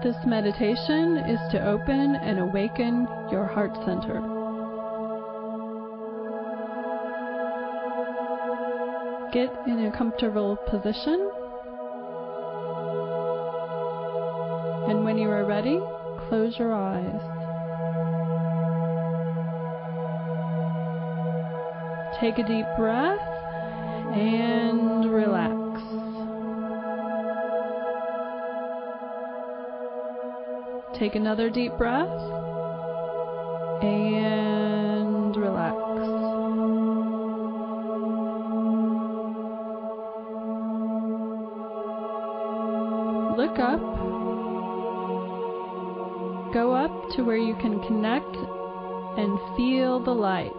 This meditation is to open and awaken your heart center. Get in a comfortable position. And when you are ready, close your eyes. Take a deep breath and relax. Take another deep breath and relax. Look up. Go up to where you can connect and feel the light.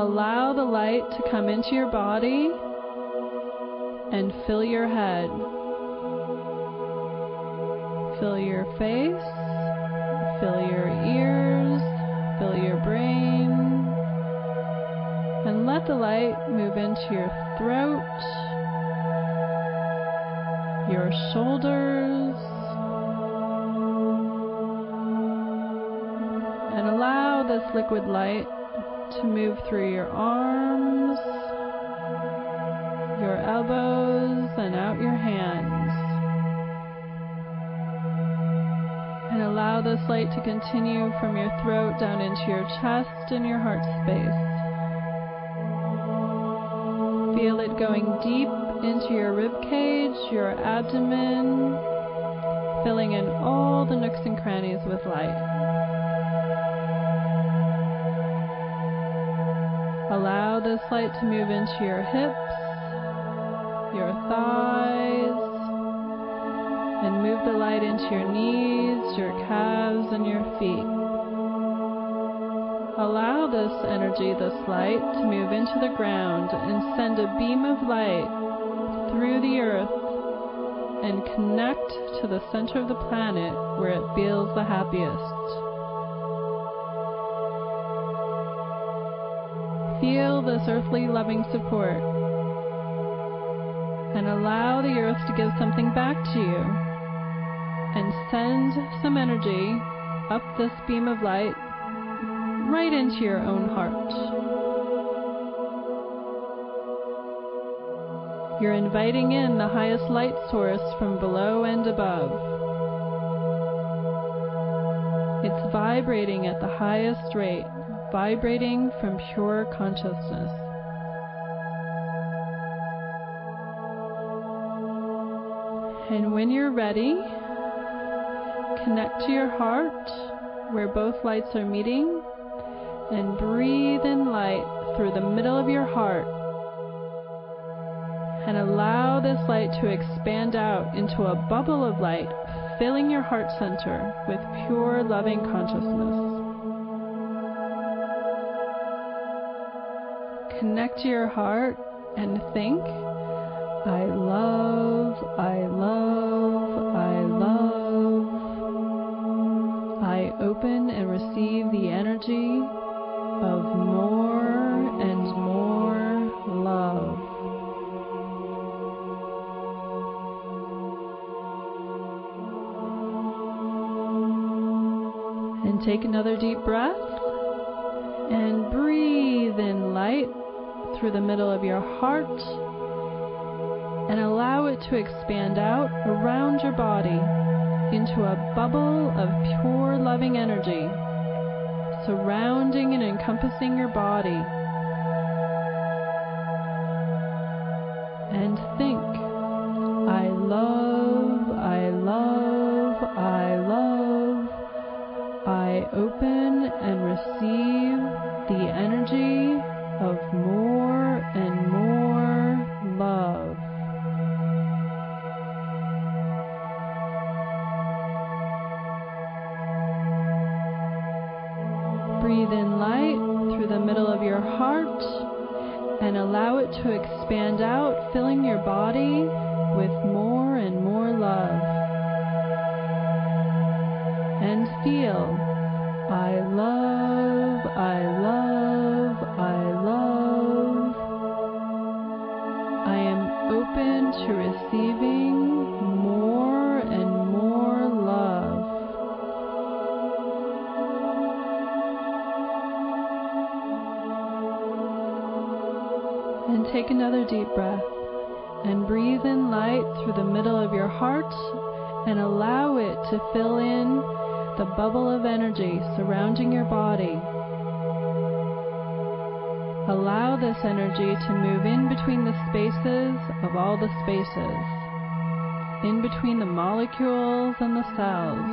Allow the light to come into your body and fill your head. Fill your face, fill your ears, fill your brain, and let the light move into your throat, your shoulders, and allow this liquid light to move through your arms, your elbows, and out your hands. Allow this light to continue from your throat down into your chest and your heart space. Feel it going deep into your rib cage, your abdomen, filling in all the nooks and crannies with light. Allow this light to move into your hips, your thighs, move the light into your knees, your calves, and your feet. Allow this energy, this light, to move into the ground and send a beam of light through the earth and connect to the center of the planet where it feels the happiest. Feel this earthly loving support and allow the earth to give something back to you and send some energy up this beam of light right into your own heart. You're inviting in the highest light source from below and above. It's vibrating at the highest rate vibrating from pure consciousness. And when you're ready, connect to your heart where both lights are meeting and breathe in light through the middle of your heart and allow this light to expand out into a bubble of light filling your heart center with pure loving consciousness. connect to your heart and think, I love, I love, And take another deep breath and breathe in light through the middle of your heart and allow it to expand out around your body into a bubble of pure loving energy surrounding and encompassing your body. Open and receive the energy of more and more love. Breathe in light through the middle of your heart and allow it to expand out, filling your body with more and more love. And feel, I love, I love, I love. I am open to receiving more and more love. And take another deep breath and breathe in light through the middle of your heart and allow it to fill in the bubble of energy surrounding your body. Allow this energy to move in between the spaces of all the spaces, in between the molecules and the cells,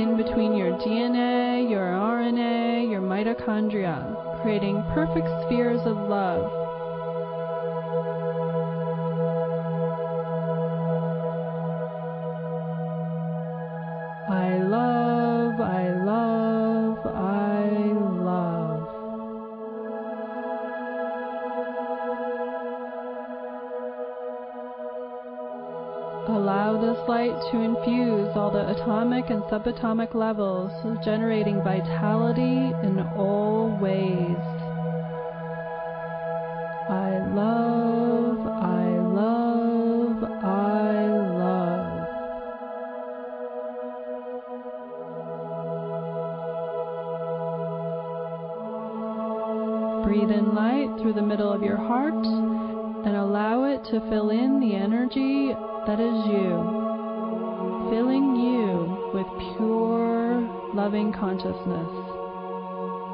in between your DNA, your RNA, your mitochondria, creating perfect spheres of love Allow this light to infuse all the atomic and subatomic levels, generating vitality in all ways. I love, I love, I love. Breathe in light through the middle of your heart and allow it to fill in the energy that is you, filling you with pure, loving consciousness.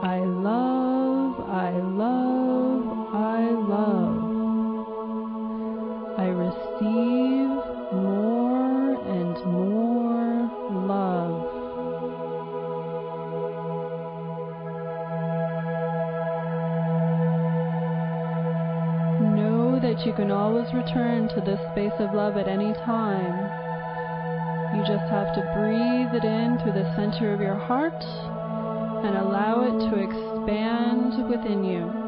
I love, I love, I love. I receive that you can always return to this space of love at any time. You just have to breathe it in through the center of your heart and allow it to expand within you.